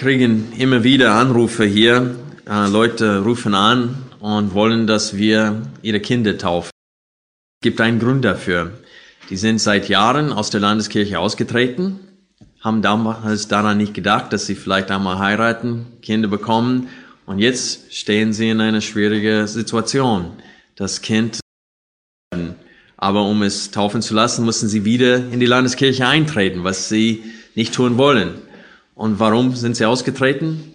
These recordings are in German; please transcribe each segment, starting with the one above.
Kriegen immer wieder Anrufe hier. Äh, Leute rufen an und wollen, dass wir ihre Kinder taufen. Es gibt einen Grund dafür. Die sind seit Jahren aus der Landeskirche ausgetreten, haben damals daran nicht gedacht, dass sie vielleicht einmal heiraten, Kinder bekommen und jetzt stehen sie in einer schwierigen Situation. Das Kind aber um es taufen zu lassen, müssen sie wieder in die Landeskirche eintreten, was sie nicht tun wollen. Und warum sind sie ausgetreten?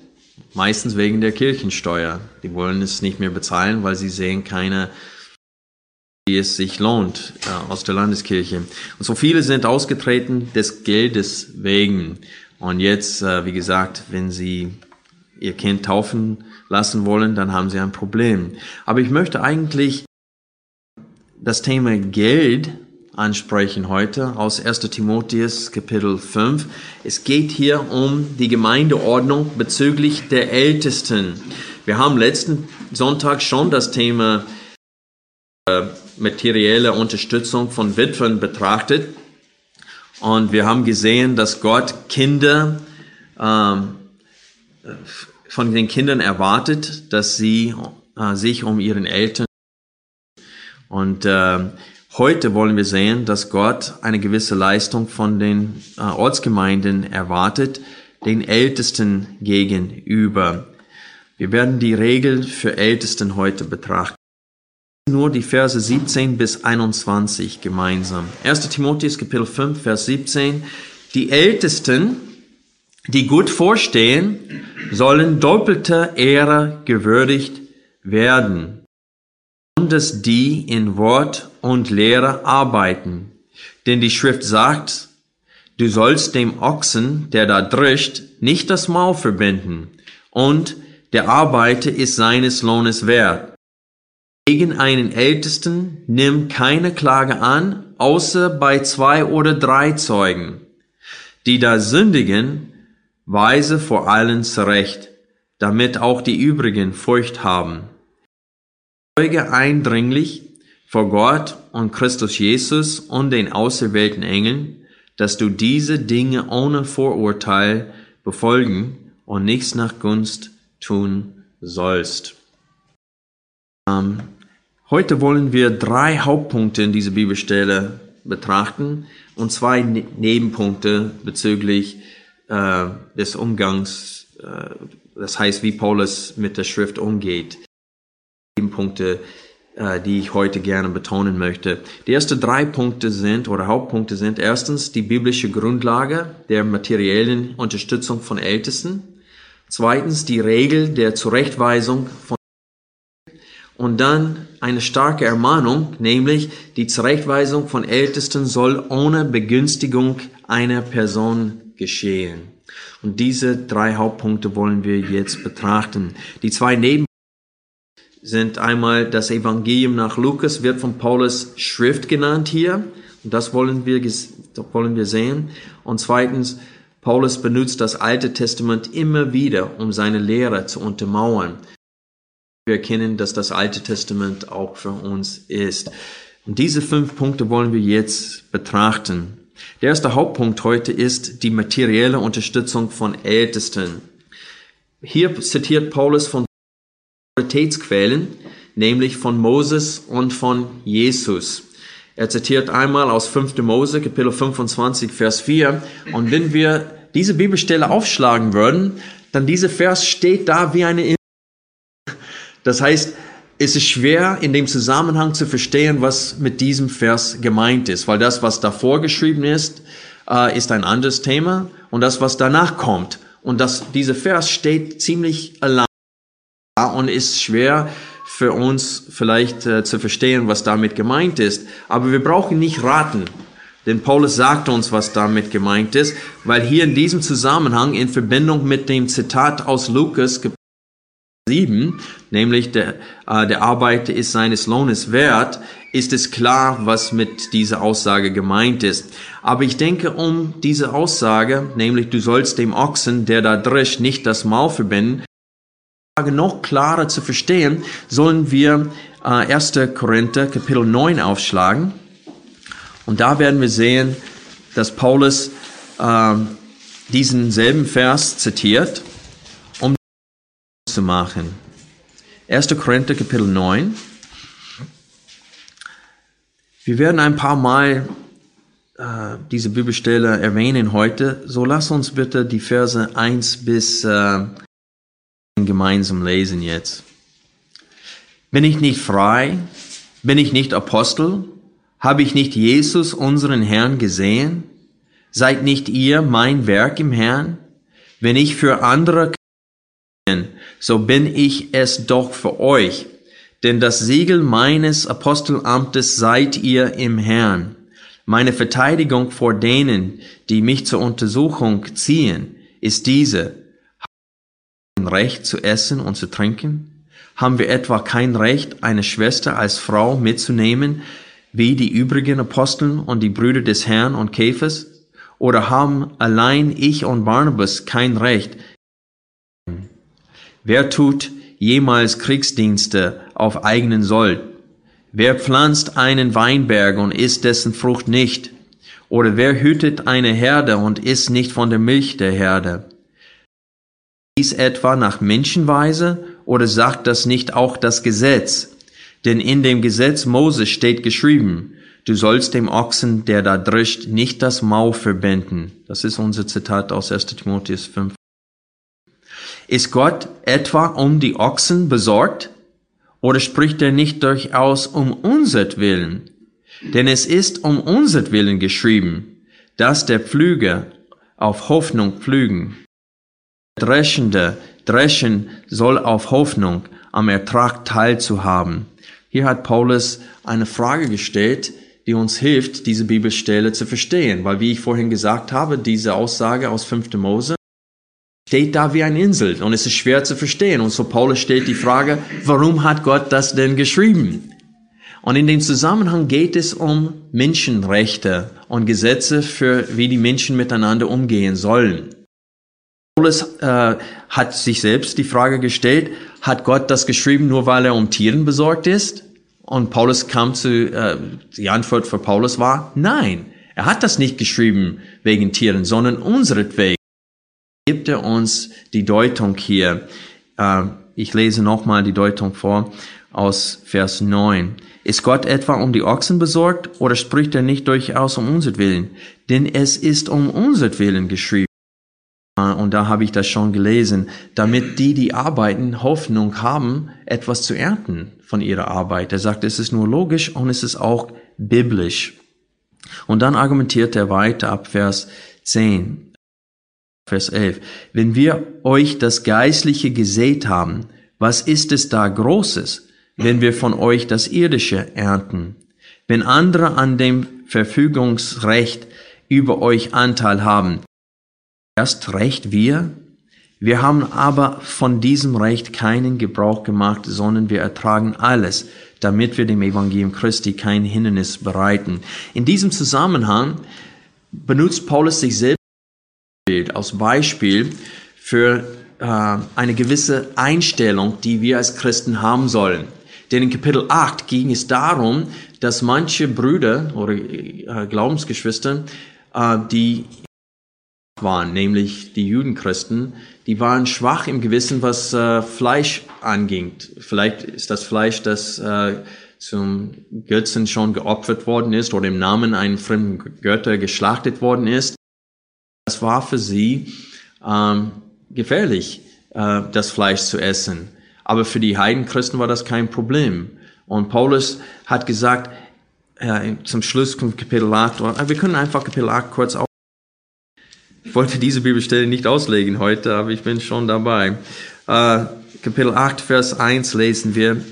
Meistens wegen der Kirchensteuer. Die wollen es nicht mehr bezahlen, weil sie sehen keine, wie es sich lohnt äh, aus der Landeskirche. Und so viele sind ausgetreten des Geldes wegen. Und jetzt, äh, wie gesagt, wenn sie ihr Kind taufen lassen wollen, dann haben sie ein Problem. Aber ich möchte eigentlich das Thema Geld ansprechen heute aus 1. Timotheus Kapitel 5. Es geht hier um die Gemeindeordnung bezüglich der Ältesten. Wir haben letzten Sonntag schon das Thema äh, materielle Unterstützung von Witwen betrachtet. Und wir haben gesehen, dass Gott Kinder ähm, von den Kindern erwartet, dass sie äh, sich um ihren Eltern und äh, heute wollen wir sehen, dass Gott eine gewisse Leistung von den äh, Ortsgemeinden erwartet, den Ältesten gegenüber. Wir werden die Regel für Ältesten heute betrachten. Nur die Verse 17 bis 21 gemeinsam. 1. Timotheus Kapitel 5, Vers 17. Die Ältesten, die gut vorstehen, sollen doppelter Ehre gewürdigt werden besonders die in Wort und Lehre arbeiten. Denn die Schrift sagt, du sollst dem Ochsen, der da drischt, nicht das Maul verbinden, und der Arbeiter ist seines Lohnes wert. Gegen einen Ältesten nimm keine Klage an, außer bei zwei oder drei Zeugen. Die da sündigen, weise vor allen zurecht, damit auch die übrigen Furcht haben. Zeuge eindringlich vor Gott und Christus Jesus und den auserwählten Engeln, dass du diese Dinge ohne Vorurteil befolgen und nichts nach Gunst tun sollst. Ähm, heute wollen wir drei Hauptpunkte in dieser Bibelstelle betrachten und zwei ne Nebenpunkte bezüglich äh, des Umgangs, äh, das heißt, wie Paulus mit der Schrift umgeht. Punkte, äh, die ich heute gerne betonen möchte. Die ersten drei Punkte sind oder Hauptpunkte sind erstens die biblische Grundlage der materiellen Unterstützung von Ältesten. Zweitens die Regel der Zurechtweisung von und dann eine starke Ermahnung, nämlich die Zurechtweisung von Ältesten soll ohne Begünstigung einer Person geschehen. Und diese drei Hauptpunkte wollen wir jetzt betrachten. Die zwei Neben sind einmal das Evangelium nach Lukas, wird von Paulus Schrift genannt hier. Und das wollen wir, wollen wir sehen. Und zweitens, Paulus benutzt das Alte Testament immer wieder, um seine Lehre zu untermauern. Wir erkennen, dass das Alte Testament auch für uns ist. Und diese fünf Punkte wollen wir jetzt betrachten. Der erste Hauptpunkt heute ist die materielle Unterstützung von Ältesten. Hier zitiert Paulus von Autoritätsquellen, nämlich von Moses und von Jesus. Er zitiert einmal aus 5. Mose, Kapitel 25, Vers 4. Und wenn wir diese Bibelstelle aufschlagen würden, dann dieser Vers steht da wie eine Das heißt, es ist schwer in dem Zusammenhang zu verstehen, was mit diesem Vers gemeint ist, weil das, was davor geschrieben ist, äh, ist ein anderes Thema und das, was danach kommt. Und das, dieser Vers steht ziemlich allein und ist schwer für uns vielleicht äh, zu verstehen, was damit gemeint ist. Aber wir brauchen nicht raten, denn Paulus sagt uns, was damit gemeint ist, weil hier in diesem Zusammenhang in Verbindung mit dem Zitat aus Lukas 7, nämlich der, äh, der Arbeiter ist seines Lohnes wert, ist es klar, was mit dieser Aussage gemeint ist. Aber ich denke, um diese Aussage, nämlich du sollst dem Ochsen, der da drischt, nicht das Maul verbinden, noch klarer zu verstehen, sollen wir äh, 1. Korinther Kapitel 9 aufschlagen. Und da werden wir sehen, dass Paulus äh, diesen selben Vers zitiert zu machen. 1. Korinther Kapitel 9. Wir werden ein paar Mal äh, diese Bibelstelle erwähnen heute. So lass uns bitte die Verse 1 bis äh, gemeinsam lesen jetzt. Bin ich nicht frei? Bin ich nicht Apostel? Habe ich nicht Jesus, unseren Herrn, gesehen? Seid nicht ihr mein Werk im Herrn? Wenn ich für andere so bin ich es doch für euch. Denn das Siegel meines Apostelamtes seid ihr im Herrn. Meine Verteidigung vor denen, die mich zur Untersuchung ziehen, ist diese. Recht zu essen und zu trinken? Haben wir etwa kein Recht, eine Schwester als Frau mitzunehmen, wie die übrigen Aposteln und die Brüder des Herrn und Käfers? Oder haben allein ich und Barnabas kein Recht, Wer tut jemals Kriegsdienste auf eigenen Sold? Wer pflanzt einen Weinberg und isst dessen Frucht nicht? Oder wer hütet eine Herde und isst nicht von der Milch der Herde? Dies etwa nach Menschenweise oder sagt das nicht auch das Gesetz? Denn in dem Gesetz Moses steht geschrieben, du sollst dem Ochsen, der da drischt, nicht das Maul verbinden. Das ist unser Zitat aus 1 Timotheus 5. Ist Gott etwa um die Ochsen besorgt? Oder spricht er nicht durchaus um unsertwillen? Denn es ist um unsertwillen geschrieben, dass der Pflüger auf Hoffnung pflügen. Dreschende dreschen soll auf Hoffnung am Ertrag teilzuhaben. Hier hat Paulus eine Frage gestellt, die uns hilft, diese Bibelstelle zu verstehen, weil wie ich vorhin gesagt habe, diese Aussage aus 5. Mose steht da wie eine Insel und es ist schwer zu verstehen. Und so Paulus stellt die Frage, warum hat Gott das denn geschrieben? Und in dem Zusammenhang geht es um Menschenrechte und Gesetze für, wie die Menschen miteinander umgehen sollen. Paulus äh, hat sich selbst die Frage gestellt, hat Gott das geschrieben nur weil er um Tieren besorgt ist? Und Paulus kam zu, äh, die Antwort für Paulus war, nein, er hat das nicht geschrieben wegen Tieren, sondern unseretwegen gibt er uns die Deutung hier. Äh, ich lese nochmal die Deutung vor aus Vers 9. Ist Gott etwa um die Ochsen besorgt oder spricht er nicht durchaus um unsertwillen? Denn es ist um unsertwillen geschrieben. Äh, und da habe ich das schon gelesen, damit die, die arbeiten, Hoffnung haben, etwas zu ernten von ihrer Arbeit. Er sagt, es ist nur logisch und es ist auch biblisch. Und dann argumentiert er weiter ab Vers 10. Vers 11. Wenn wir euch das Geistliche gesät haben, was ist es da Großes, wenn wir von euch das Irdische ernten? Wenn andere an dem Verfügungsrecht über euch Anteil haben, erst recht wir? Wir haben aber von diesem Recht keinen Gebrauch gemacht, sondern wir ertragen alles, damit wir dem Evangelium Christi kein Hindernis bereiten. In diesem Zusammenhang benutzt Paulus sich selbst als Beispiel für äh, eine gewisse Einstellung, die wir als Christen haben sollen. Denn in Kapitel 8 ging es darum, dass manche Brüder oder äh, Glaubensgeschwister, äh, die waren, nämlich die Judenchristen, die waren schwach im Gewissen, was äh, Fleisch anging. Vielleicht ist das Fleisch, das äh, zum Götzen schon geopfert worden ist oder im Namen einen fremden Götter geschlachtet worden ist. Das war für sie ähm, gefährlich, äh, das Fleisch zu essen. Aber für die Heidenchristen war das kein Problem. Und Paulus hat gesagt, äh, zum Schluss von Kapitel 8, äh, wir können einfach Kapitel 8 kurz auf. Ich wollte diese Bibelstelle nicht auslegen heute, aber ich bin schon dabei. Äh, Kapitel 8, Vers 1 lesen wir,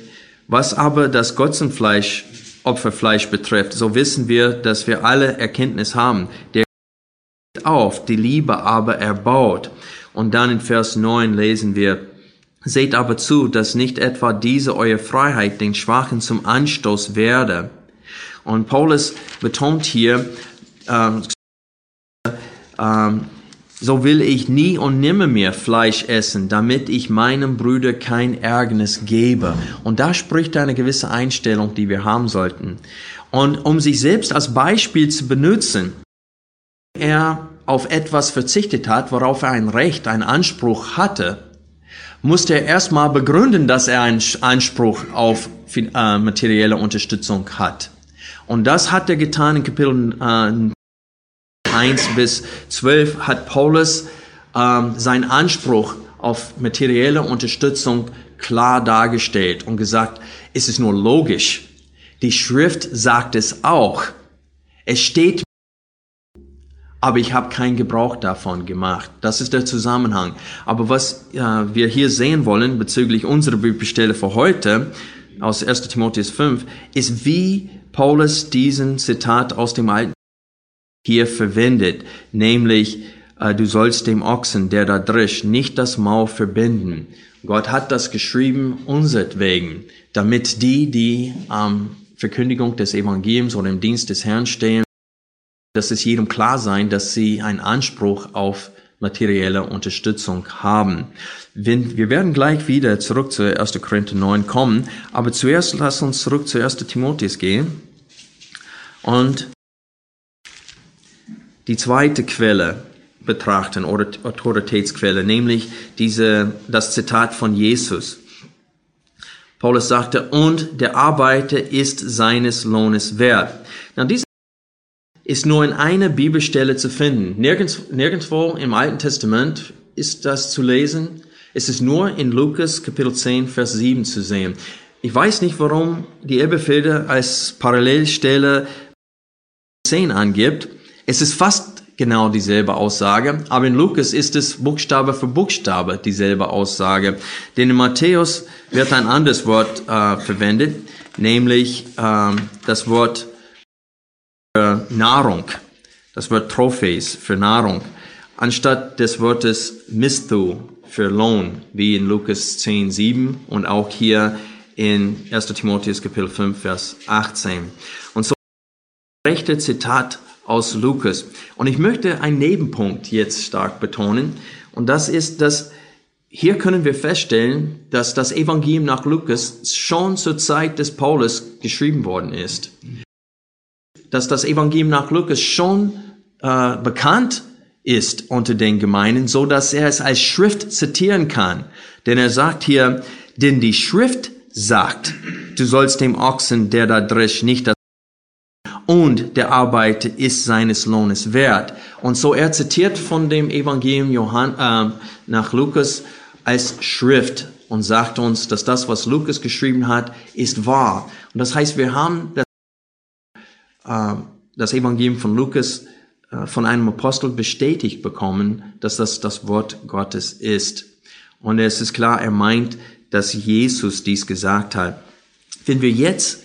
was aber das Gotzenfleisch, Opferfleisch betrifft, so wissen wir, dass wir alle Erkenntnis haben. Der auf, die Liebe aber erbaut. Und dann in Vers 9 lesen wir, Seht aber zu, dass nicht etwa diese eure Freiheit den Schwachen zum Anstoß werde. Und Paulus betont hier, ähm, ähm, so will ich nie und nimmer mehr Fleisch essen, damit ich meinem Bruder kein Ärgernis gebe. Und da spricht eine gewisse Einstellung, die wir haben sollten. Und um sich selbst als Beispiel zu benutzen, er auf etwas verzichtet hat, worauf er ein Recht, einen Anspruch hatte, musste er erstmal begründen, dass er einen Anspruch auf äh, materielle Unterstützung hat. Und das hat er getan in Kapitel äh, 1 bis 12 hat Paulus ähm, seinen Anspruch auf materielle Unterstützung klar dargestellt und gesagt, es ist nur logisch. Die Schrift sagt es auch. Es steht aber ich habe keinen Gebrauch davon gemacht. Das ist der Zusammenhang. Aber was äh, wir hier sehen wollen bezüglich unserer Bibelstelle für heute aus 1 Timotheus 5, ist wie Paulus diesen Zitat aus dem Alten hier verwendet, nämlich äh, du sollst dem Ochsen, der da drischt, nicht das Maul verbinden. Gott hat das geschrieben unsertwegen, damit die, die am ähm, Verkündigung des Evangeliums oder im Dienst des Herrn stehen, dass es jedem klar sein, dass sie einen Anspruch auf materielle Unterstützung haben. Wir werden gleich wieder zurück zu 1. Korinther 9 kommen, aber zuerst lass uns zurück zu 1. Timotheus gehen und die zweite Quelle betrachten, oder Autoritätsquelle, nämlich diese, das Zitat von Jesus. Paulus sagte, und der Arbeiter ist seines Lohnes wert. Now, diese ist nur in einer Bibelstelle zu finden. Nirgends, nirgendwo im Alten Testament ist das zu lesen. Es ist nur in Lukas Kapitel 10, Vers 7 zu sehen. Ich weiß nicht, warum die Elberfelder als Parallelstelle 10 angibt. Es ist fast genau dieselbe Aussage, aber in Lukas ist es Buchstabe für Buchstabe dieselbe Aussage. Denn in Matthäus wird ein anderes Wort äh, verwendet, nämlich äh, das Wort für Nahrung, das Wort Trophies für Nahrung, anstatt des Wortes Misthu für Lohn, wie in Lukas 10, 7 und auch hier in 1. Timotheus Kapitel 5, Vers 18. Und so rechte Zitat aus Lukas. Und ich möchte einen Nebenpunkt jetzt stark betonen. Und das ist, dass hier können wir feststellen, dass das Evangelium nach Lukas schon zur Zeit des Paulus geschrieben worden ist dass das Evangelium nach Lukas schon äh, bekannt ist unter den Gemeinden, so dass er es als Schrift zitieren kann. Denn er sagt hier, denn die Schrift sagt, du sollst dem Ochsen, der da drischt, nicht das und der Arbeiter ist seines Lohnes wert. Und so er zitiert von dem Evangelium Johann, äh, nach Lukas als Schrift und sagt uns, dass das, was Lukas geschrieben hat, ist wahr. Und das heißt, wir haben das äh, das Evangelium von Lukas äh, von einem Apostel bestätigt bekommen, dass das das Wort Gottes ist. Und es ist klar, er meint, dass Jesus dies gesagt hat. Wenn wir jetzt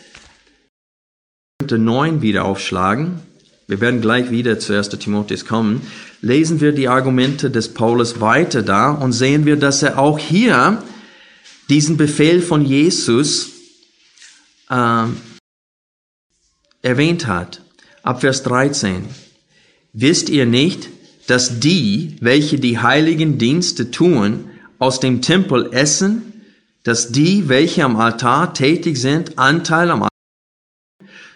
9 wieder aufschlagen, wir werden gleich wieder zu 1. Timotheus kommen, lesen wir die Argumente des Paulus weiter da und sehen wir, dass er auch hier diesen Befehl von Jesus äh, erwähnt hat. Ab Vers 13. Wisst ihr nicht, dass die, welche die heiligen Dienste tun, aus dem Tempel essen, dass die, welche am Altar tätig sind, Anteil am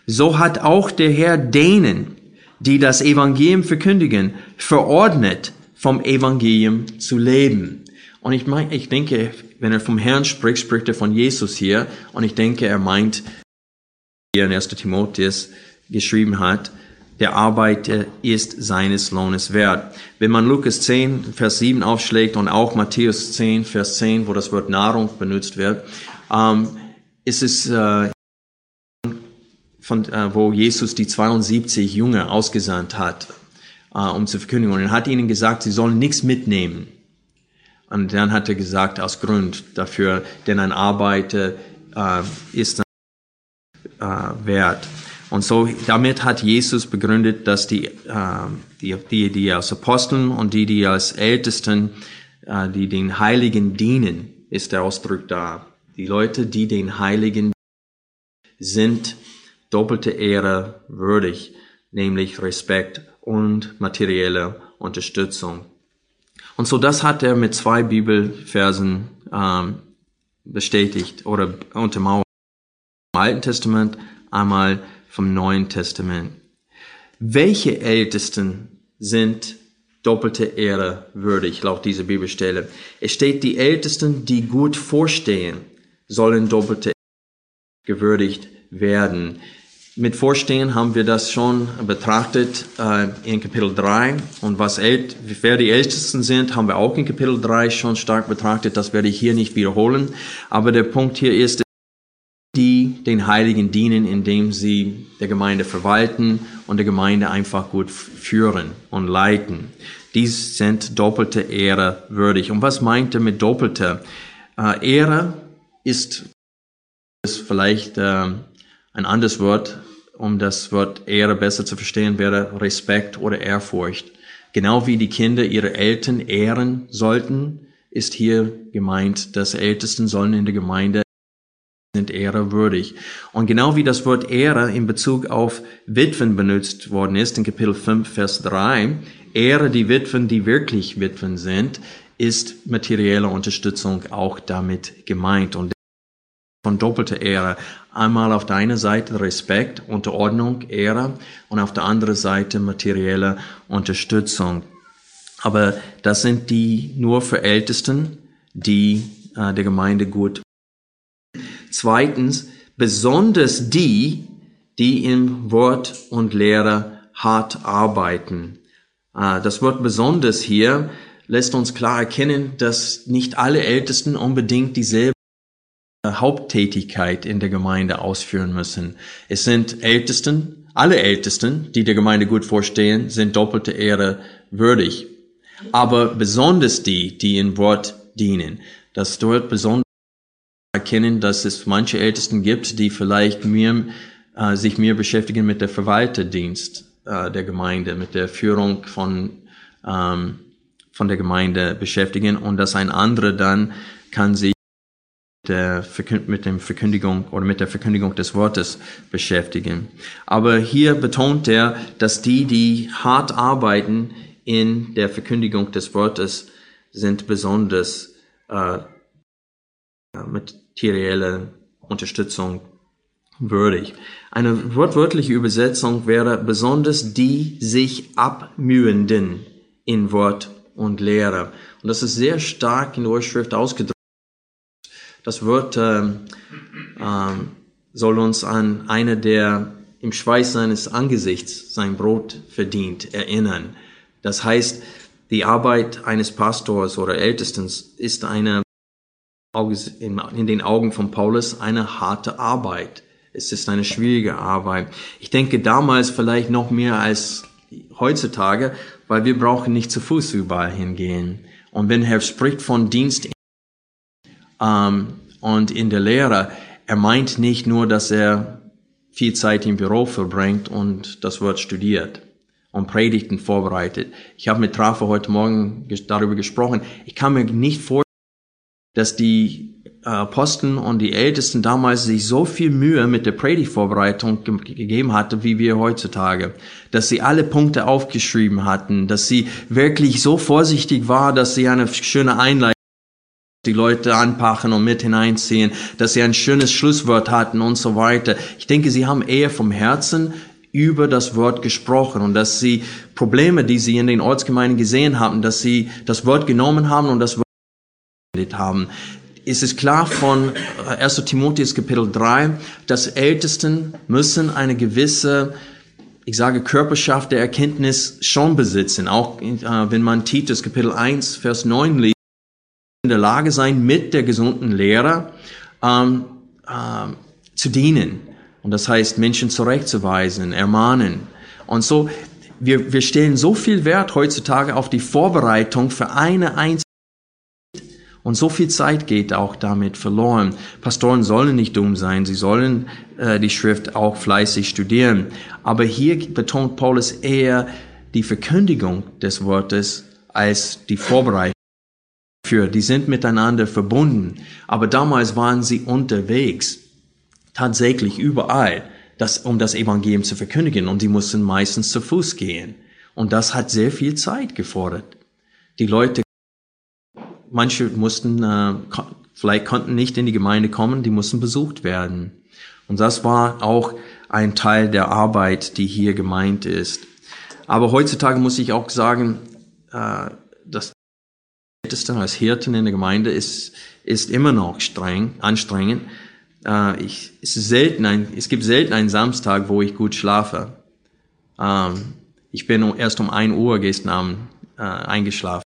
so hat auch der Herr denen, die das Evangelium verkündigen, verordnet, vom Evangelium zu leben. Und ich meine, ich denke, wenn er vom Herrn spricht, spricht er von Jesus hier. Und ich denke, er meint hier in 1. Timotheus geschrieben hat, der Arbeiter ist seines Lohnes wert. Wenn man Lukas 10, Vers 7 aufschlägt und auch Matthäus 10, Vers 10, wo das Wort Nahrung benutzt wird, ähm, ist es äh, von, äh, wo Jesus die 72 Jünger ausgesandt hat, äh, um zu verkündigen. Und er hat ihnen gesagt, sie sollen nichts mitnehmen. Und dann hat er gesagt, aus Grund dafür, denn ein Arbeiter äh, ist äh, wert. Und so damit hat Jesus begründet, dass die, äh, die, die, die als Aposteln und die, die als Ältesten, äh, die den Heiligen dienen, ist der Ausdruck da. Die Leute, die den Heiligen sind doppelte Ehre würdig, nämlich Respekt und materielle Unterstützung. Und so das hat er mit zwei Bibelversen ähm, bestätigt oder untermauert. Im Alten Testament, einmal vom Neuen Testament. Welche Ältesten sind doppelte Ehre würdig, laut dieser Bibelstelle? Es steht, die Ältesten, die gut vorstehen, sollen doppelte gewürdigt werden. Mit Vorstehen haben wir das schon betrachtet äh, in Kapitel 3. Und was ält, wer die Ältesten sind, haben wir auch in Kapitel 3 schon stark betrachtet. Das werde ich hier nicht wiederholen. Aber der Punkt hier ist, die den Heiligen dienen, indem sie der Gemeinde verwalten und der Gemeinde einfach gut führen und leiten. Dies sind doppelte Ehre würdig. Und was meint er mit doppelter? Äh, Ehre ist, ist vielleicht äh, ein anderes Wort, um das Wort Ehre besser zu verstehen, wäre Respekt oder Ehrfurcht. Genau wie die Kinder ihre Eltern ehren sollten, ist hier gemeint, dass Ältesten sollen in der Gemeinde sind ehrewürdig. Und genau wie das Wort Ehre in Bezug auf Witwen benutzt worden ist, in Kapitel 5, Vers 3, Ehre die Witwen, die wirklich Witwen sind, ist materielle Unterstützung auch damit gemeint. Und von doppelter Ehre. Einmal auf der einen Seite Respekt, Unterordnung, Ehre und auf der anderen Seite materielle Unterstützung. Aber das sind die nur für Ältesten, die äh, der Gemeinde gut. Zweitens, besonders die, die im Wort und Lehre hart arbeiten. Äh, das Wort besonders hier lässt uns klar erkennen, dass nicht alle Ältesten unbedingt dieselbe Haupttätigkeit in der Gemeinde ausführen müssen. Es sind Ältesten, alle Ältesten, die der Gemeinde gut vorstehen, sind doppelte Ehre würdig. Aber besonders die, die in Wort dienen. Das dort besonders erkennen, dass es manche Ältesten gibt, die vielleicht mehr, äh, sich mehr beschäftigen mit der Verwalterdienst äh, der Gemeinde, mit der Führung von, ähm, von der Gemeinde beschäftigen und dass ein anderer dann kann sich der mit dem Verkündigung oder mit der Verkündigung des Wortes beschäftigen. Aber hier betont er, dass die, die hart arbeiten in der Verkündigung des Wortes, sind besonders äh, materielle Unterstützung würdig. Eine wortwörtliche Übersetzung wäre besonders die sich abmühenden in Wort und Lehre. Und das ist sehr stark in der Urschrift ausgedrückt. Das Wort äh, äh, soll uns an einer, der im Schweiß seines Angesichts sein Brot verdient, erinnern. Das heißt, die Arbeit eines Pastors oder Ältestens ist eine, in den Augen von Paulus, eine harte Arbeit. Es ist eine schwierige Arbeit. Ich denke damals vielleicht noch mehr als heutzutage, weil wir brauchen nicht zu Fuß überall hingehen. Und wenn Herr spricht von Dienst ähm, und in der Lehre, er meint nicht nur, dass er viel Zeit im Büro verbringt und das Wort studiert und Predigten vorbereitet. Ich habe mit Trafe heute Morgen darüber gesprochen. Ich kann mir nicht vorstellen, dass die äh, Aposteln und die Ältesten damals sich so viel Mühe mit der Predigtvorbereitung ge gegeben hatte, wie wir heutzutage. Dass sie alle Punkte aufgeschrieben hatten, dass sie wirklich so vorsichtig war, dass sie eine schöne Einleitung die Leute anpacken und mit hineinziehen, dass sie ein schönes Schlusswort hatten und so weiter. Ich denke, sie haben eher vom Herzen über das Wort gesprochen und dass sie Probleme, die sie in den Ortsgemeinden gesehen haben, dass sie das Wort genommen haben und das Wort haben. Es ist klar von 1. Äh, Timotheus Kapitel 3, dass Ältesten müssen eine gewisse ich sage Körperschaft der Erkenntnis schon besitzen, auch äh, wenn man Titus Kapitel 1, Vers 9 liest in der Lage sein, mit der gesunden Lehre ähm, ähm, zu dienen. Und das heißt, Menschen zurechtzuweisen, ermahnen. Und so, wir, wir stellen so viel Wert heutzutage auf die Vorbereitung für eine einzige und so viel Zeit geht auch damit verloren. Pastoren sollen nicht dumm sein, sie sollen äh, die Schrift auch fleißig studieren. Aber hier betont Paulus eher die Verkündigung des Wortes als die Vorbereitung. Für, die sind miteinander verbunden. Aber damals waren sie unterwegs, tatsächlich überall, das, um das Evangelium zu verkündigen. Und die mussten meistens zu Fuß gehen. Und das hat sehr viel Zeit gefordert. Die Leute, manche mussten, äh, vielleicht konnten nicht in die Gemeinde kommen, die mussten besucht werden. Und das war auch ein Teil der Arbeit, die hier gemeint ist. Aber heutzutage muss ich auch sagen, äh, Ältesten als Hirten in der Gemeinde ist, ist immer noch streng, anstrengend. Äh, ich, es, ist selten ein, es gibt selten einen Samstag, wo ich gut schlafe. Ähm, ich bin erst um ein Uhr gestern Abend äh, eingeschlafen.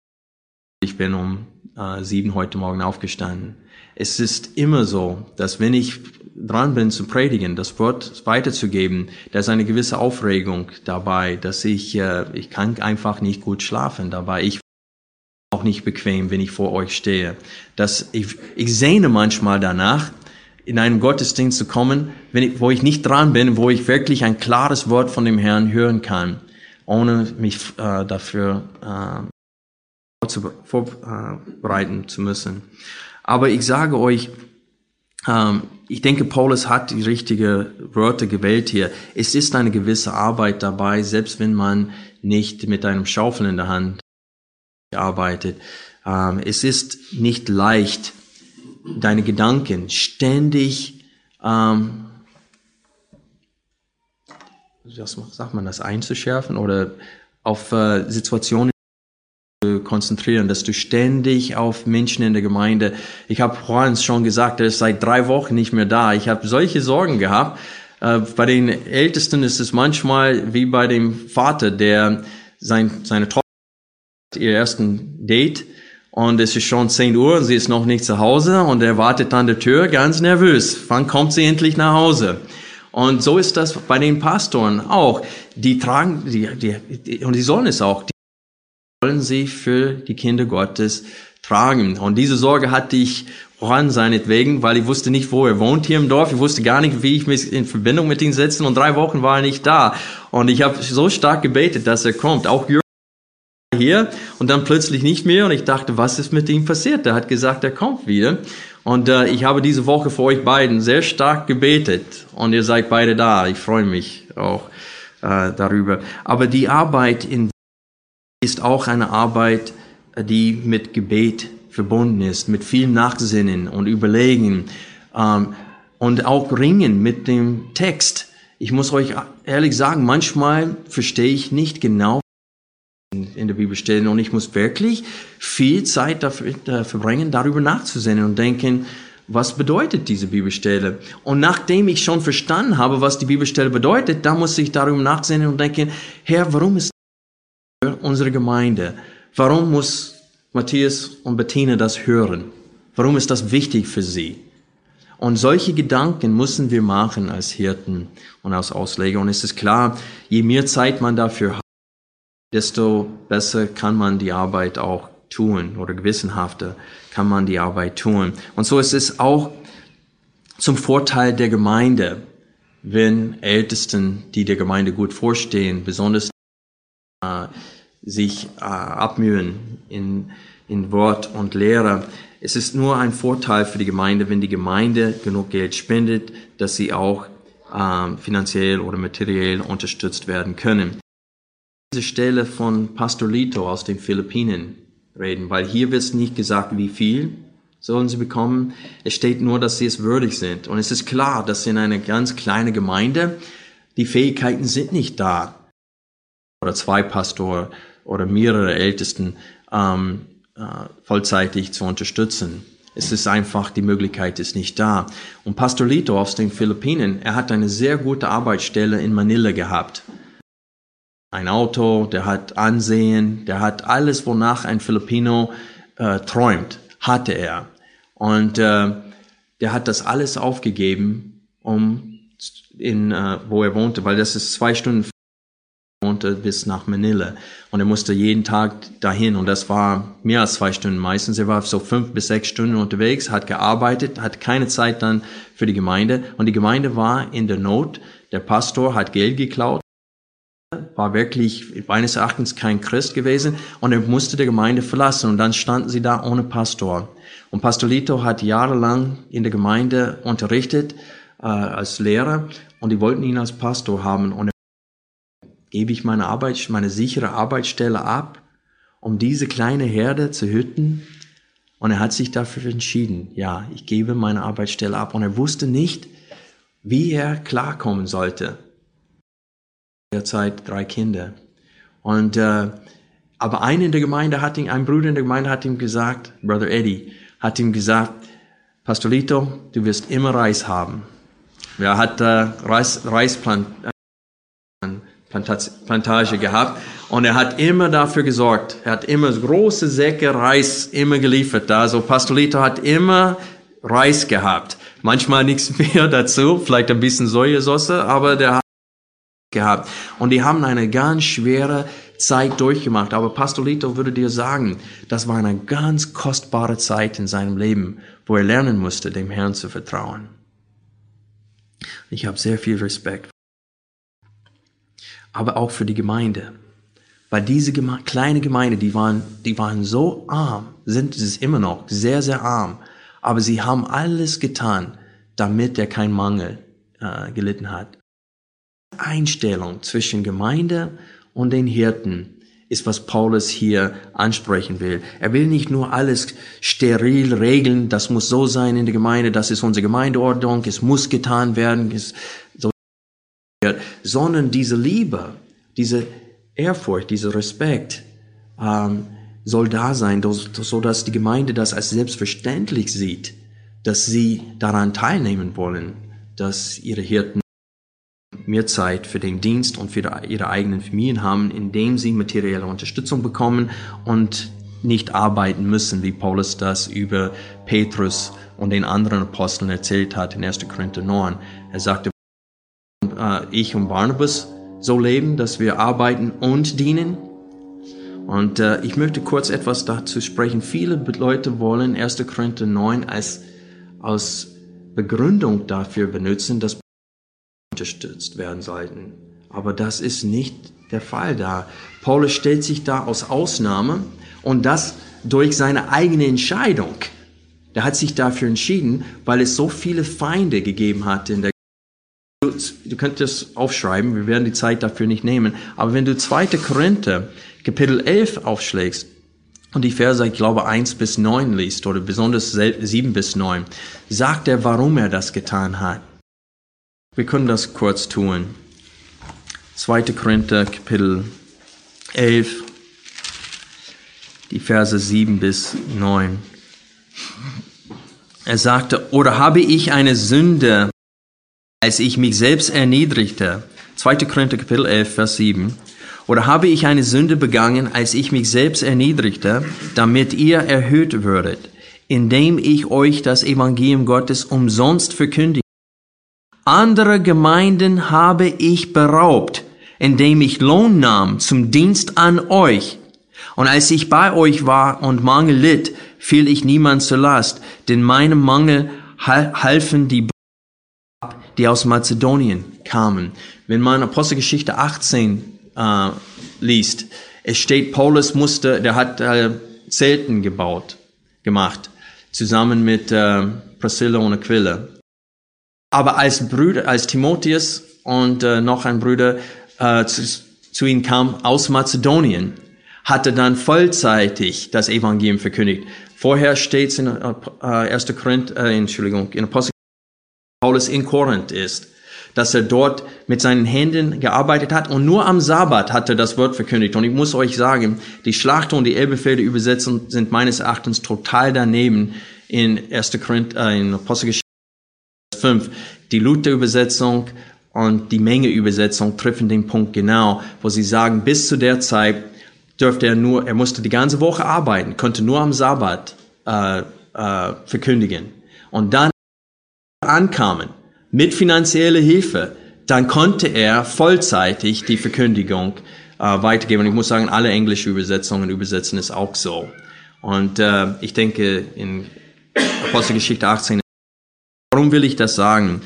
Ich bin um äh, sieben heute Morgen aufgestanden. Es ist immer so, dass wenn ich dran bin zu predigen, das Wort weiterzugeben, da ist eine gewisse Aufregung dabei, dass ich, äh, ich kann einfach nicht gut schlafen dabei. Ich auch nicht bequem, wenn ich vor euch stehe. Dass ich, ich sehne manchmal danach, in einen Gottesdienst zu kommen, wenn ich, wo ich nicht dran bin, wo ich wirklich ein klares Wort von dem Herrn hören kann ohne mich äh, dafür äh, vorbereiten zu müssen. Aber ich sage euch, ähm, ich denke, Paulus hat die richtige Wörter gewählt hier. Es ist eine gewisse Arbeit dabei, selbst wenn man nicht mit einem Schaufel in der Hand arbeitet. Ähm, es ist nicht leicht, deine Gedanken ständig ähm, was sagt man das, einzuschärfen oder auf äh, Situationen zu konzentrieren, dass du ständig auf Menschen in der Gemeinde, ich habe Juan schon gesagt, er ist seit drei Wochen nicht mehr da. Ich habe solche Sorgen gehabt. Äh, bei den Ältesten ist es manchmal wie bei dem Vater, der sein, seine Tochter ihr ersten Date und es ist schon 10 Uhr und sie ist noch nicht zu Hause und er wartet an der Tür ganz nervös. Wann kommt sie endlich nach Hause? Und so ist das bei den Pastoren auch. Die tragen, die, die, und die sollen es auch. Die wollen sie für die Kinder Gottes tragen. Und diese Sorge hatte ich Juan seinetwegen, weil ich wusste nicht, wo er wohnt hier im Dorf. Ich wusste gar nicht, wie ich mich in Verbindung mit ihm setzen. Und drei Wochen war er nicht da. Und ich habe so stark gebetet, dass er kommt. Auch Jürgen hier und dann plötzlich nicht mehr. Und ich dachte, was ist mit ihm passiert? Er hat gesagt, er kommt wieder. Und äh, ich habe diese Woche für euch beiden sehr stark gebetet und ihr seid beide da. Ich freue mich auch äh, darüber. Aber die Arbeit in ist auch eine Arbeit, äh, die mit Gebet verbunden ist, mit viel Nachsinnen und Überlegen ähm, und auch Ringen mit dem Text. Ich muss euch ehrlich sagen, manchmal verstehe ich nicht genau, in der Bibel stehen. Und ich muss wirklich viel Zeit dafür verbringen, darüber nachzusinnen und denken, was bedeutet diese Bibelstelle? Und nachdem ich schon verstanden habe, was die Bibelstelle bedeutet, da muss ich darüber nachsinnen und denken, Herr, warum ist das für unsere Gemeinde? Warum muss Matthias und Bettina das hören? Warum ist das wichtig für sie? Und solche Gedanken müssen wir machen als Hirten und als Ausleger. Und es ist klar, je mehr Zeit man dafür hat, desto besser kann man die Arbeit auch tun oder gewissenhafter kann man die Arbeit tun. Und so ist es auch zum Vorteil der Gemeinde, wenn Ältesten, die der Gemeinde gut vorstehen, besonders äh, sich äh, abmühen in, in Wort und Lehre. Es ist nur ein Vorteil für die Gemeinde, wenn die Gemeinde genug Geld spendet, dass sie auch äh, finanziell oder materiell unterstützt werden können diese Stelle von Pastor Lito aus den Philippinen reden, weil hier wird nicht gesagt, wie viel sollen sie bekommen. Es steht nur, dass sie es würdig sind. Und es ist klar, dass in einer ganz kleinen Gemeinde die Fähigkeiten sind nicht da. Oder zwei Pastor oder mehrere Ältesten ähm, äh, vollzeitig zu unterstützen. Es ist einfach, die Möglichkeit ist nicht da. Und Pastor Lito aus den Philippinen, er hat eine sehr gute Arbeitsstelle in Manila gehabt ein Auto, der hat Ansehen, der hat alles, wonach ein Filipino äh, träumt, hatte er. Und äh, der hat das alles aufgegeben, um in, äh, wo er wohnte, weil das ist zwei Stunden wohnte bis nach Manila. Und er musste jeden Tag dahin und das war mehr als zwei Stunden meistens. Er war so fünf bis sechs Stunden unterwegs, hat gearbeitet, hat keine Zeit dann für die Gemeinde und die Gemeinde war in der Not. Der Pastor hat Geld geklaut war wirklich meines Erachtens kein Christ gewesen und er musste die Gemeinde verlassen und dann standen sie da ohne Pastor. Und Pastor Lito hat jahrelang in der Gemeinde unterrichtet äh, als Lehrer und die wollten ihn als Pastor haben und gebe ich meine Arbeit, meine sichere Arbeitsstelle ab, um diese kleine Herde zu hüten. Und er hat sich dafür entschieden, ja, ich gebe meine Arbeitsstelle ab. Und er wusste nicht, wie er klarkommen sollte. Derzeit drei Kinder. Und äh, aber einer in der Gemeinde hat ihm, ein Bruder in der Gemeinde hat ihm gesagt, Brother Eddie, hat ihm gesagt, Pastorito, du wirst immer Reis haben. Er hat äh, Reis, Reisplantage gehabt und er hat immer dafür gesorgt. Er hat immer große Säcke Reis immer geliefert. Also Pastorito hat immer Reis gehabt. Manchmal nichts mehr dazu, vielleicht ein bisschen Sojasauce, aber der hat gehabt. Und die haben eine ganz schwere Zeit durchgemacht. Aber Pastorito würde dir sagen, das war eine ganz kostbare Zeit in seinem Leben, wo er lernen musste, dem Herrn zu vertrauen. Ich habe sehr viel Respekt. Aber auch für die Gemeinde. Weil diese Geme kleine Gemeinde, die waren, die waren so arm, sind es immer noch sehr, sehr arm. Aber sie haben alles getan, damit er keinen Mangel äh, gelitten hat. Einstellung zwischen Gemeinde und den Hirten ist, was Paulus hier ansprechen will. Er will nicht nur alles steril regeln, das muss so sein in der Gemeinde, das ist unsere Gemeindeordnung, es muss getan werden, es so, sondern diese Liebe, diese Ehrfurcht, dieser Respekt ähm, soll da sein, so dass die Gemeinde das als selbstverständlich sieht, dass sie daran teilnehmen wollen, dass ihre Hirten mehr Zeit für den Dienst und für ihre eigenen Familien haben, indem sie materielle Unterstützung bekommen und nicht arbeiten müssen, wie Paulus das über Petrus und den anderen Aposteln erzählt hat in 1. Korinther 9. Er sagte, äh, ich und Barnabas so leben, dass wir arbeiten und dienen. Und äh, ich möchte kurz etwas dazu sprechen. Viele Leute wollen 1. Korinther 9 als, als Begründung dafür benutzen, dass unterstützt werden sollten. Aber das ist nicht der Fall da. Paulus stellt sich da aus Ausnahme und das durch seine eigene Entscheidung. Der hat sich dafür entschieden, weil es so viele Feinde gegeben hat in der Du könntest das aufschreiben, wir werden die Zeit dafür nicht nehmen. Aber wenn du 2. Korinther, Kapitel 11 aufschlägst und die Verse, ich glaube, 1 bis 9 liest, oder besonders 7 bis 9, sagt er, warum er das getan hat. Wir können das kurz tun. 2. Korinther Kapitel 11, die Verse 7 bis 9. Er sagte, oder habe ich eine Sünde, als ich mich selbst erniedrigte? 2. Korinther Kapitel 11, Vers 7. Oder habe ich eine Sünde begangen, als ich mich selbst erniedrigte, damit ihr erhöht würdet, indem ich euch das Evangelium Gottes umsonst verkündige? Andere Gemeinden habe ich beraubt, indem ich Lohn nahm zum Dienst an euch. Und als ich bei euch war und Mangel litt, fiel ich niemand zur Last, denn meinem Mangel halfen die, die aus Mazedonien kamen. Wenn man Apostelgeschichte 18 äh, liest, es steht, Paulus musste, der hat äh, Zelten gebaut, gemacht, zusammen mit äh, Priscilla und Aquila. Aber als Brüder, als Timotheus und äh, noch ein Bruder äh, zu, zu ihm kam aus Mazedonien, hatte dann vollzeitig das Evangelium verkündigt. Vorher steht es in äh, 1. Korinth, äh, Entschuldigung, in Apostel Paulus in Korinth ist, dass er dort mit seinen Händen gearbeitet hat und nur am Sabbat hat er das Wort verkündigt. Und ich muss euch sagen, die Schlachter und die Elbefelder Übersetzung sind meines Erachtens total daneben in 1. Korinth, äh, in Apostelgeschichte 5. Die Luther-Übersetzung und die Menge-Übersetzung treffen den Punkt genau, wo sie sagen, bis zu der Zeit dürfte er nur, er musste die ganze Woche arbeiten, konnte nur am Sabbat äh, äh, verkündigen. Und dann ankamen mit finanzieller Hilfe, dann konnte er vollzeitig die Verkündigung äh, weitergeben. Und ich muss sagen, alle englische Übersetzungen übersetzen es auch so. Und äh, ich denke, in Apostelgeschichte 18 Warum will ich das sagen?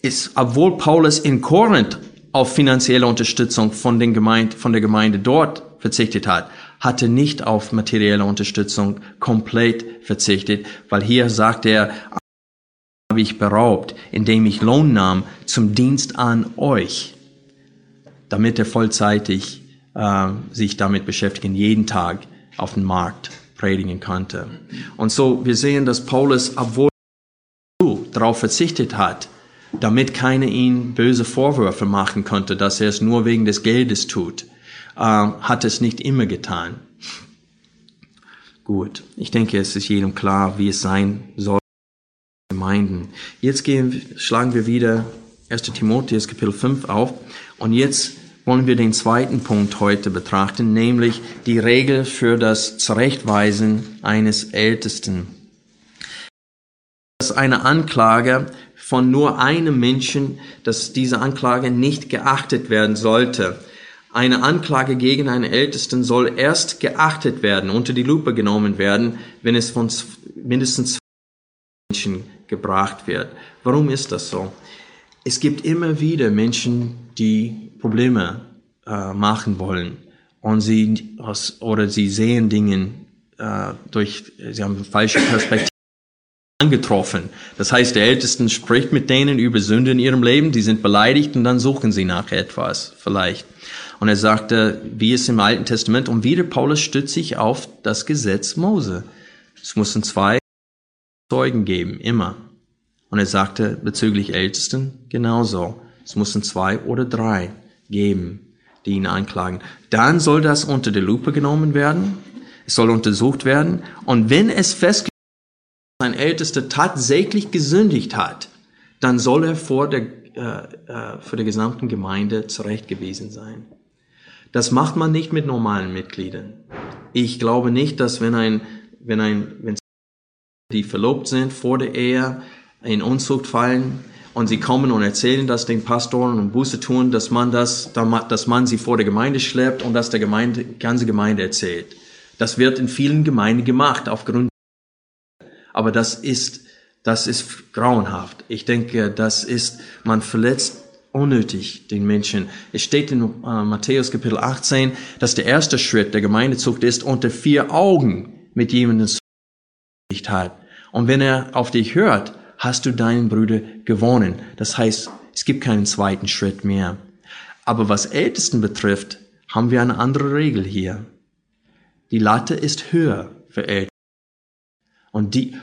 Ist, obwohl Paulus in Korinth auf finanzielle Unterstützung von, den Gemeinde, von der Gemeinde dort verzichtet hat, hatte nicht auf materielle Unterstützung komplett verzichtet, weil hier sagt er, habe ich beraubt, indem ich Lohn nahm zum Dienst an euch, damit er vollzeitig äh, sich damit beschäftigen, jeden Tag auf dem Markt predigen konnte. Und so, wir sehen, dass Paulus, obwohl darauf verzichtet hat, damit keiner ihn böse Vorwürfe machen konnte, dass er es nur wegen des Geldes tut, äh, hat es nicht immer getan. Gut, ich denke, es ist jedem klar, wie es sein soll. Gemeinden. Jetzt gehen, schlagen wir wieder 1. Timotheus Kapitel 5 auf und jetzt wollen wir den zweiten Punkt heute betrachten, nämlich die Regel für das Zurechtweisen eines Ältesten. Dass eine Anklage von nur einem Menschen, dass diese Anklage nicht geachtet werden sollte. Eine Anklage gegen einen Ältesten soll erst geachtet werden, unter die Lupe genommen werden, wenn es von mindestens zwei Menschen gebracht wird. Warum ist das so? Es gibt immer wieder Menschen, die Probleme äh, machen wollen und sie oder sie sehen Dinge äh, durch, sie haben falsche Perspektive angetroffen. Das heißt, der Ältesten spricht mit denen über Sünde in ihrem Leben, die sind beleidigt und dann suchen sie nach etwas vielleicht. Und er sagte, wie es im Alten Testament, und wieder Paulus stützt sich auf das Gesetz Mose. Es mussten zwei Zeugen geben, immer. Und er sagte bezüglich Ältesten genauso. Es mussten zwei oder drei geben, die ihn anklagen. Dann soll das unter die Lupe genommen werden. Es soll untersucht werden. Und wenn es festgestellt ein Ältester tatsächlich gesündigt hat, dann soll er vor der, äh, äh, vor der gesamten Gemeinde zurechtgewiesen sein. Das macht man nicht mit normalen Mitgliedern. Ich glaube nicht, dass wenn ein, wenn ein, wenn die verlobt sind vor der Ehe in Unzucht fallen und sie kommen und erzählen das den Pastoren und Buße tun, dass man das, dass man sie vor der Gemeinde schleppt und dass der Gemeinde, ganze Gemeinde erzählt. Das wird in vielen Gemeinden gemacht aufgrund aber das ist, das ist grauenhaft. Ich denke, das ist, man verletzt unnötig den Menschen. Es steht in äh, Matthäus Kapitel 18, dass der erste Schritt der Gemeindezucht ist, unter vier Augen mit jemandem zu hat. Und wenn er auf dich hört, hast du deinen Bruder gewonnen. Das heißt, es gibt keinen zweiten Schritt mehr. Aber was Ältesten betrifft, haben wir eine andere Regel hier. Die Latte ist höher für Ältesten. Und die,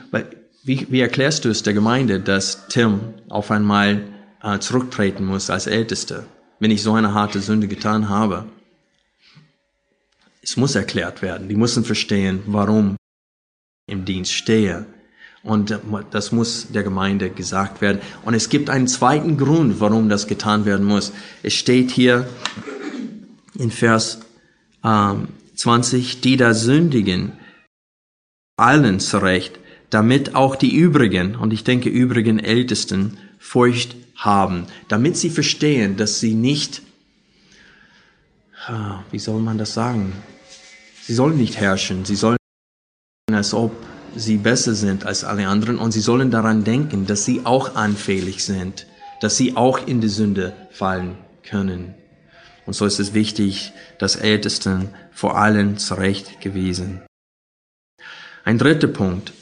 wie, wie erklärst du es der Gemeinde, dass Tim auf einmal äh, zurücktreten muss als Ältester, wenn ich so eine harte Sünde getan habe? Es muss erklärt werden. Die müssen verstehen, warum ich im Dienst stehe. Und äh, das muss der Gemeinde gesagt werden. Und es gibt einen zweiten Grund, warum das getan werden muss. Es steht hier in Vers ähm, 20, die da sündigen, allen zurecht, damit auch die übrigen, und ich denke übrigen Ältesten, Furcht haben, damit sie verstehen, dass sie nicht, ah, wie soll man das sagen? Sie sollen nicht herrschen, sie sollen, als ob sie besser sind als alle anderen und sie sollen daran denken, dass sie auch anfällig sind, dass sie auch in die Sünde fallen können. Und so ist es wichtig, dass Ältesten vor allen zurecht gewesen. Ein dritter Punkt.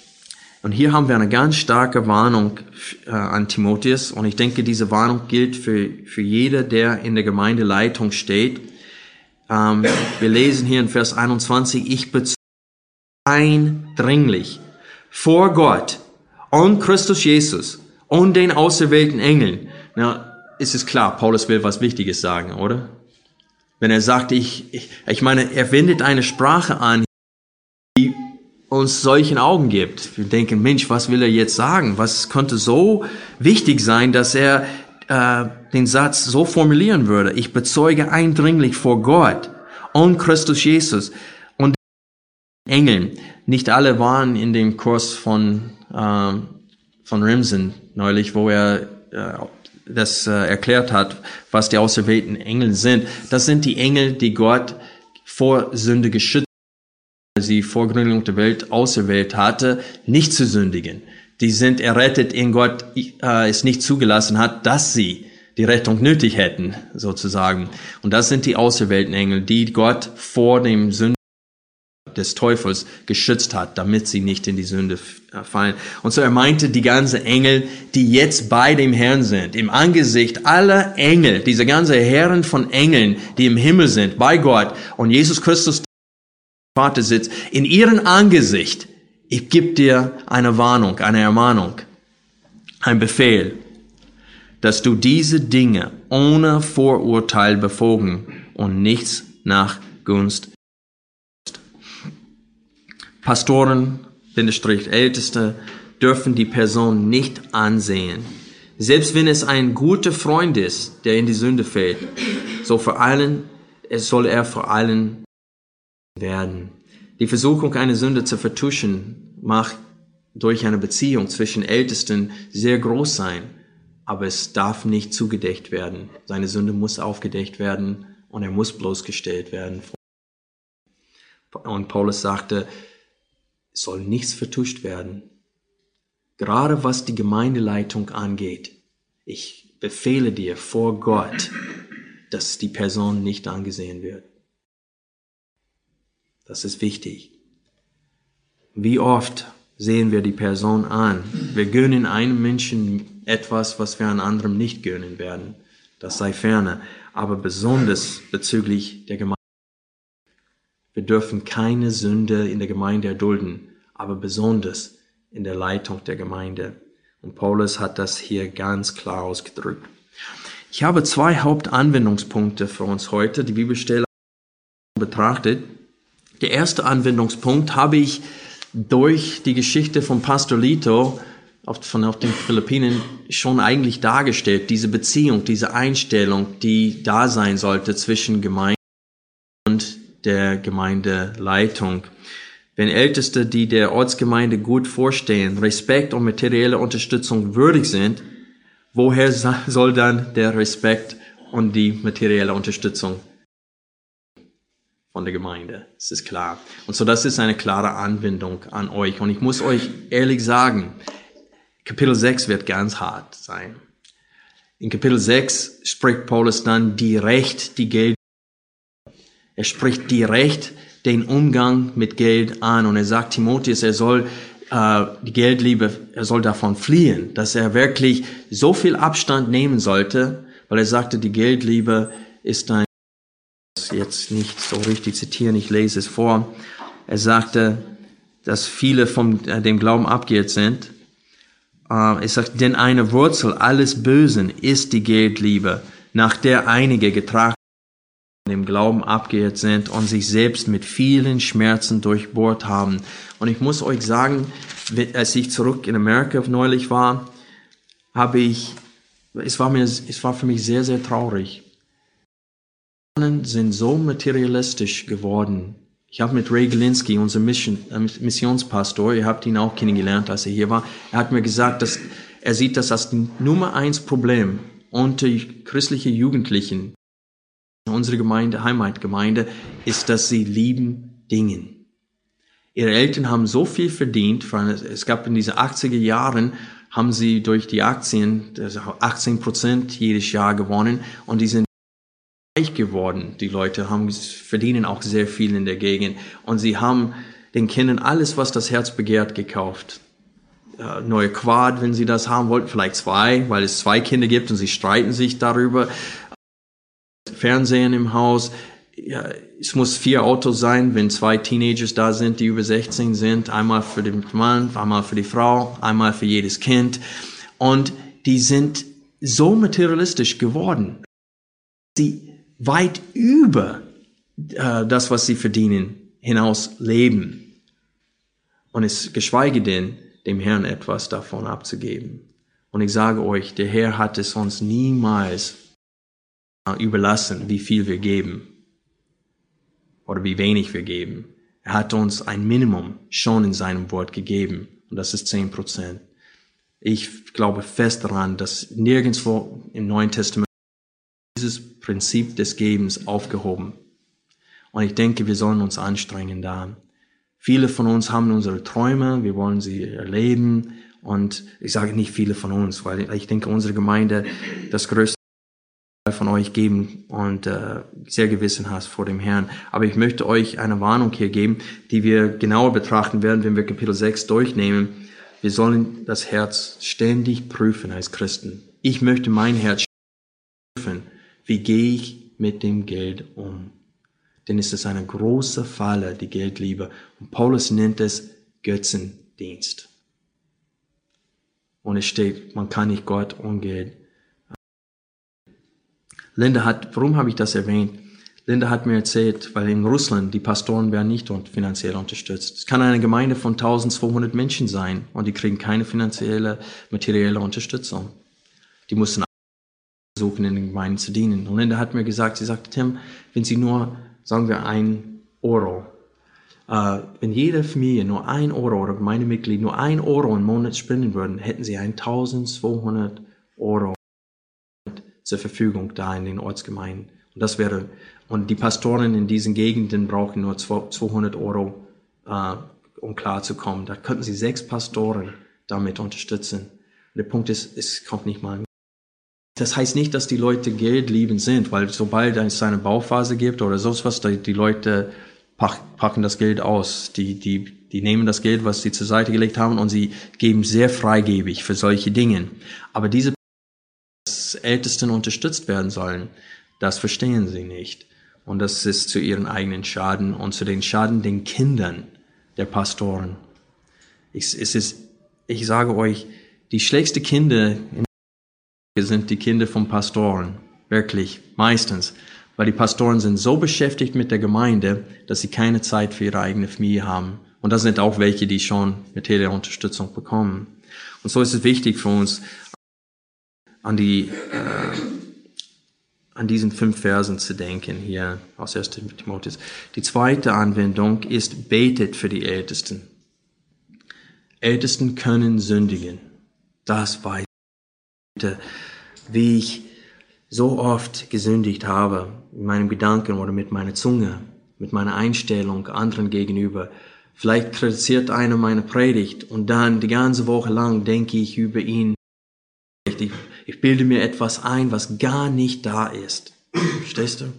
Und hier haben wir eine ganz starke Warnung äh, an Timotheus. Und ich denke, diese Warnung gilt für, für jeder, der in der Gemeindeleitung steht. Ähm, wir lesen hier in Vers 21, ich bezeuge eindringlich vor Gott und Christus Jesus und den auserwählten Engeln. Na, ist es klar, Paulus will was Wichtiges sagen, oder? Wenn er sagt, ich, ich, ich meine, er wendet eine Sprache an, uns solchen Augen gibt. Wir denken, Mensch, was will er jetzt sagen? Was könnte so wichtig sein, dass er äh, den Satz so formulieren würde? Ich bezeuge eindringlich vor Gott und Christus Jesus und Engeln. Nicht alle waren in dem Kurs von, äh, von Rimson neulich, wo er äh, das äh, erklärt hat, was die auserwählten Engel sind. Das sind die Engel, die Gott vor Sünde geschützt sie vor Gründung der Welt auserwählt hatte, nicht zu sündigen. Die sind errettet in Gott, äh, es nicht zugelassen hat, dass sie die Rettung nötig hätten, sozusagen. Und das sind die auserwählten Engel, die Gott vor dem Sünden des Teufels geschützt hat, damit sie nicht in die Sünde äh, fallen. Und so er meinte die ganze Engel, die jetzt bei dem Herrn sind, im Angesicht aller Engel, diese ganze Herren von Engeln, die im Himmel sind, bei Gott und Jesus Christus Vater sitzt, in ihrem Angesicht, ich gebe dir eine Warnung, eine Ermahnung, ein Befehl, dass du diese Dinge ohne Vorurteil befogen und nichts nach Gunst Pastoren, Älteste, dürfen die Person nicht ansehen. Selbst wenn es ein guter Freund ist, der in die Sünde fällt, so vor allen, es soll er vor allen werden. Die Versuchung, eine Sünde zu vertuschen, mag durch eine Beziehung zwischen Ältesten sehr groß sein, aber es darf nicht zugedeckt werden. Seine Sünde muss aufgedeckt werden und er muss bloßgestellt werden. Und Paulus sagte, soll nichts vertuscht werden. Gerade was die Gemeindeleitung angeht. Ich befehle dir vor Gott, dass die Person nicht angesehen wird. Das ist wichtig. Wie oft sehen wir die Person an? Wir gönnen einem Menschen etwas, was wir an anderem nicht gönnen werden. Das sei ferne. Aber besonders bezüglich der Gemeinde. Wir dürfen keine Sünde in der Gemeinde erdulden, aber besonders in der Leitung der Gemeinde. Und Paulus hat das hier ganz klar ausgedrückt. Ich habe zwei Hauptanwendungspunkte für uns heute, die Bibelstelle betrachtet. Der erste Anwendungspunkt habe ich durch die Geschichte von Pastor Lito von auf den Philippinen schon eigentlich dargestellt, diese Beziehung, diese Einstellung, die da sein sollte zwischen Gemeinde und der Gemeindeleitung. Wenn Älteste, die der Ortsgemeinde gut vorstehen, Respekt und materielle Unterstützung würdig sind, woher soll dann der Respekt und die materielle Unterstützung von der Gemeinde? Das ist klar. Und so das ist eine klare Anwendung an euch. Und ich muss euch ehrlich sagen, Kapitel 6 wird ganz hart sein. In Kapitel 6 spricht Paulus dann direkt die Geld er spricht direkt den Umgang mit Geld an und er sagt Timotheus, er soll äh, die Geldliebe, er soll davon fliehen, dass er wirklich so viel Abstand nehmen sollte, weil er sagte, die Geldliebe ist ein, jetzt nicht so richtig zitieren, ich lese es vor. Er sagte, dass viele von äh, dem Glauben abgeht sind. Äh, er sagt, denn eine Wurzel alles Bösen ist die Geldliebe, nach der einige getragen dem Glauben abgeirrt sind und sich selbst mit vielen Schmerzen durchbohrt haben. Und ich muss euch sagen, als ich zurück in Amerika neulich war, habe ich, es war mir, es war für mich sehr, sehr traurig. Sind so materialistisch geworden. Ich habe mit Ray Galinsky, unser Mission, äh, Missionspastor, ihr habt ihn auch kennengelernt, als er hier war, er hat mir gesagt, dass er sieht das als Nummer eins Problem unter christlichen Jugendlichen unsere Gemeinde, Heimatgemeinde, ist, dass sie lieben Dingen. Ihre Eltern haben so viel verdient, es gab in diesen 80er Jahren, haben sie durch die Aktien 18 Prozent jedes Jahr gewonnen und die sind reich geworden. Die Leute haben, verdienen auch sehr viel in der Gegend und sie haben den Kindern alles, was das Herz begehrt, gekauft. Neue Quad, wenn sie das haben wollten, vielleicht zwei, weil es zwei Kinder gibt und sie streiten sich darüber. Fernsehen im Haus. Ja, es muss vier Autos sein, wenn zwei Teenagers da sind, die über 16 sind. Einmal für den Mann, einmal für die Frau, einmal für jedes Kind. Und die sind so materialistisch geworden. Sie weit über äh, das, was sie verdienen, hinaus leben. Und es geschweige denn, dem Herrn etwas davon abzugeben. Und ich sage euch, der Herr hat es uns niemals überlassen, wie viel wir geben oder wie wenig wir geben. Er hat uns ein Minimum schon in seinem Wort gegeben und das ist zehn Prozent. Ich glaube fest daran, dass nirgendwo im Neuen Testament dieses Prinzip des Gebens aufgehoben. Und ich denke, wir sollen uns anstrengen da. Viele von uns haben unsere Träume, wir wollen sie erleben. Und ich sage nicht viele von uns, weil ich denke, unsere Gemeinde, das größte von euch geben und äh, sehr gewissenhaft vor dem Herrn. Aber ich möchte euch eine Warnung hier geben, die wir genauer betrachten werden, wenn wir Kapitel 6 durchnehmen. Wir sollen das Herz ständig prüfen als Christen. Ich möchte mein Herz prüfen. Wie gehe ich mit dem Geld um? Denn es ist eine große Falle, die Geldliebe. Und Paulus nennt es Götzendienst. Und es steht, man kann nicht Gott und Geld Linda hat, warum habe ich das erwähnt? Linda hat mir erzählt, weil in Russland die Pastoren werden nicht finanziell unterstützt. Es kann eine Gemeinde von 1200 Menschen sein und die kriegen keine finanzielle, materielle Unterstützung. Die müssen versuchen, in den Gemeinden zu dienen. Und Linda hat mir gesagt, sie sagte, Tim, wenn sie nur, sagen wir, ein Euro, äh, wenn jede Familie nur ein Euro oder Gemeindemitglied nur ein Euro im Monat spenden würden, hätten sie 1200 Euro zur Verfügung da in den Ortsgemeinden. Und das wäre, und die Pastoren in diesen Gegenden brauchen nur 200 Euro, äh, um klarzukommen. Da könnten sie sechs Pastoren damit unterstützen. Und der Punkt ist, es kommt nicht mal. Das heißt nicht, dass die Leute geldliebend sind, weil sobald es eine Bauphase gibt oder sonst was, die Leute packen das Geld aus. Die, die, die nehmen das Geld, was sie zur Seite gelegt haben, und sie geben sehr freigebig für solche Dinge. Aber diese Ältesten unterstützt werden sollen. Das verstehen sie nicht. Und das ist zu ihren eigenen Schaden und zu den Schaden den Kindern der Pastoren. Ich, es ist, ich sage euch, die schlechteste Kinder sind die Kinder von Pastoren. Wirklich, meistens. Weil die Pastoren sind so beschäftigt mit der Gemeinde, dass sie keine Zeit für ihre eigene Familie haben. Und das sind auch welche, die schon materielle Unterstützung bekommen. Und so ist es wichtig für uns, an die, äh, an diesen fünf Versen zu denken hier aus 1. Timotheus. Die zweite Anwendung ist, betet für die Ältesten. Ältesten können sündigen. Das weiß. Wie ich so oft gesündigt habe, in meinem Gedanken oder mit meiner Zunge, mit meiner Einstellung anderen gegenüber. Vielleicht kritisiert einer meine Predigt und dann die ganze Woche lang denke ich über ihn. Ich ich bilde mir etwas ein, was gar nicht da ist. Verstehst du?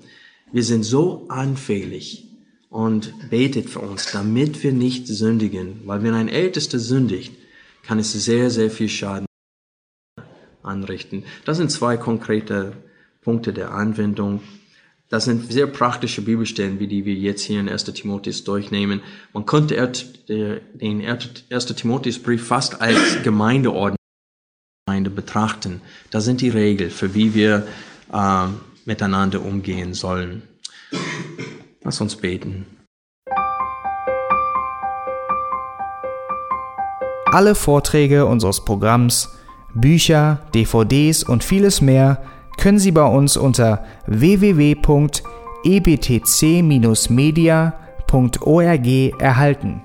Wir sind so anfällig und betet für uns, damit wir nicht sündigen. Weil wenn ein Ältester sündigt, kann es sehr, sehr viel Schaden anrichten. Das sind zwei konkrete Punkte der Anwendung. Das sind sehr praktische Bibelstellen, wie die wir jetzt hier in 1. Timotheus durchnehmen. Man könnte den 1. Timotheusbrief fast als Gemeindeordnung Gemeinde betrachten. Das sind die Regeln, für wie wir äh, miteinander umgehen sollen. Lass uns beten. Alle Vorträge unseres Programms, Bücher, DVDs und vieles mehr können Sie bei uns unter www.ebtc-media.org erhalten.